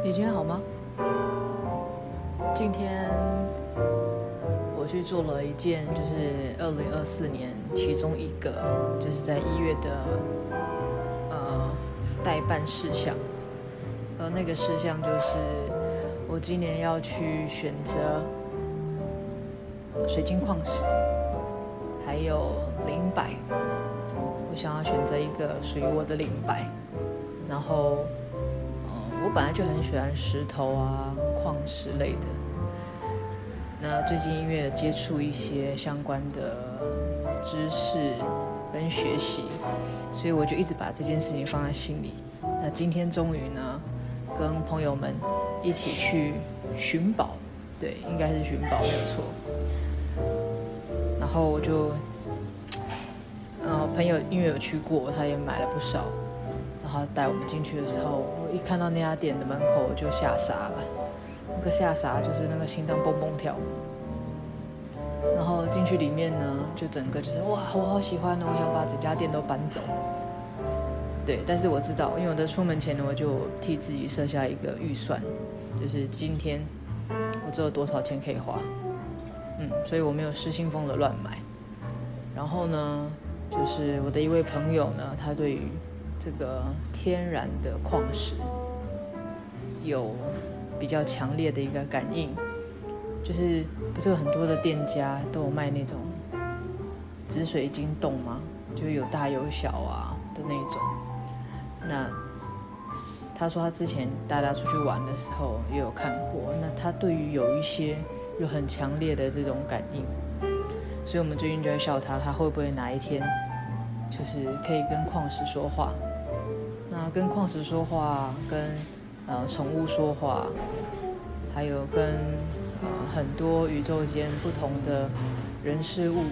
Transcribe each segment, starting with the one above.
你今天好吗？今天我去做了一件，就是二零二四年其中一个，就是在一月的呃待办事项。而那个事项就是我今年要去选择水晶矿石，还有灵摆。我想要选择一个属于我的灵摆，然后。我本来就很喜欢石头啊、矿石类的。那最近因为接触一些相关的知识跟学习，所以我就一直把这件事情放在心里。那今天终于呢，跟朋友们一起去寻宝，对，应该是寻宝没有错。然后我就，呃，朋友因为有去过，他也买了不少。然后带我们进去的时候，我一看到那家店的门口，我就吓傻了。那个吓傻就是那个心脏蹦蹦跳。然后进去里面呢，就整个就是哇，我好喜欢呢，我想把整家店都搬走。对，但是我知道，因为我在出门前呢，我就替自己设下一个预算，就是今天我只有多少钱可以花。嗯，所以我没有失心疯的乱买。然后呢，就是我的一位朋友呢，他对于这个天然的矿石有比较强烈的一个感应，就是不是有很多的店家都有卖那种紫水晶洞吗？就有大有小啊的那种。那他说他之前带他出去玩的时候也有看过，那他对于有一些有很强烈的这种感应，所以我们最近就在笑他，他会不会哪一天就是可以跟矿石说话？跟矿石说话，跟呃宠物说话，还有跟呃很多宇宙间不同的人事物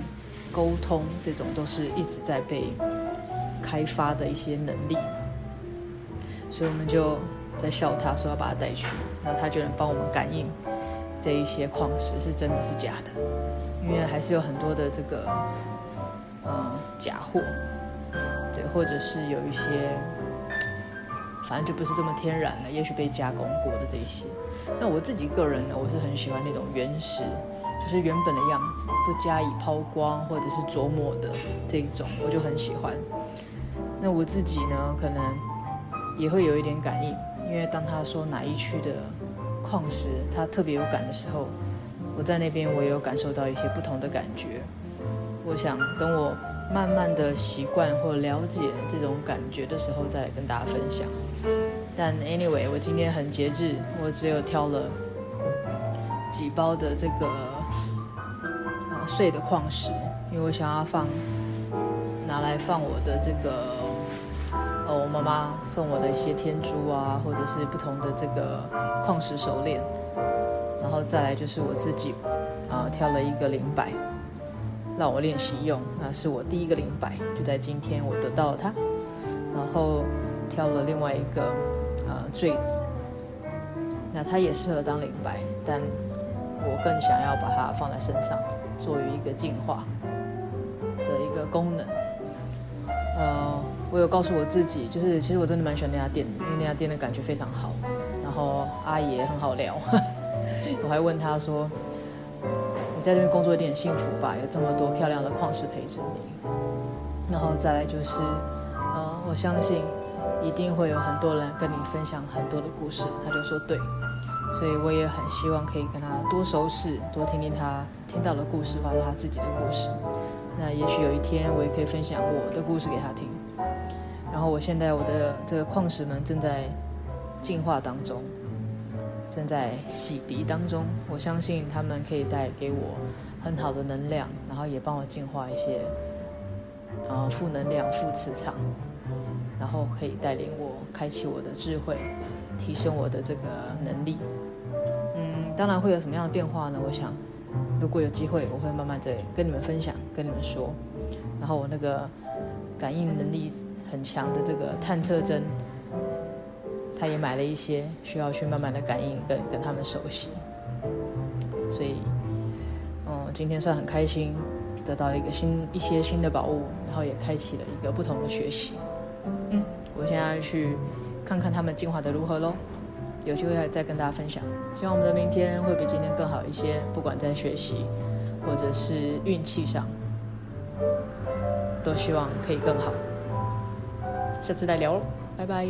沟通，这种都是一直在被开发的一些能力。所以我们就在笑他，说要把他带去，那他就能帮我们感应这一些矿石是真的是假的，因为还是有很多的这个呃假货，对，或者是有一些。反正就不是这么天然的，也许被加工过的这些。那我自己个人呢，我是很喜欢那种原始，就是原本的样子，不加以抛光或者是琢磨的这一种，我就很喜欢。那我自己呢，可能也会有一点感应，因为当他说哪一区的矿石他特别有感的时候，我在那边我也有感受到一些不同的感觉。我想等我。慢慢的习惯或了解这种感觉的时候，再来跟大家分享。但 anyway，我今天很节制，我只有挑了几包的这个啊碎的矿石，因为我想要放拿来放我的这个哦，我妈妈送我的一些天珠啊，或者是不同的这个矿石手链。然后再来就是我自己啊挑了一个灵摆。让我练习用，那是我第一个灵摆，就在今天我得到了它，然后挑了另外一个呃坠子，那它也适合当灵摆，但我更想要把它放在身上，作为一个净化的一个功能。呃，我有告诉我自己，就是其实我真的蛮喜欢那家店，因为那家店的感觉非常好，然后阿姨也很好聊，我还问他说。你在这边工作有点幸福吧，有这么多漂亮的矿石陪着你。然后再来就是，呃，我相信一定会有很多人跟你分享很多的故事。他就说对，所以我也很希望可以跟他多熟识，多听听他听到的故事，或者他自己的故事。那也许有一天我也可以分享我的故事给他听。然后我现在我的这个矿石们正在进化当中。正在洗涤当中，我相信他们可以带给我很好的能量，然后也帮我净化一些啊负能量、负磁场，然后可以带领我开启我的智慧，提升我的这个能力。嗯，当然会有什么样的变化呢？我想，如果有机会，我会慢慢再跟你们分享，跟你们说。然后我那个感应能力很强的这个探测针。他也买了一些，需要去慢慢的感应跟跟他们熟悉，所以，嗯，今天算很开心，得到了一个新一些新的宝物，然后也开启了一个不同的学习。嗯，我现在去看看他们进化的如何喽。有机会再跟大家分享。希望我们的明天会比今天更好一些，不管在学习或者是运气上，都希望可以更好。下次再聊喽，拜拜。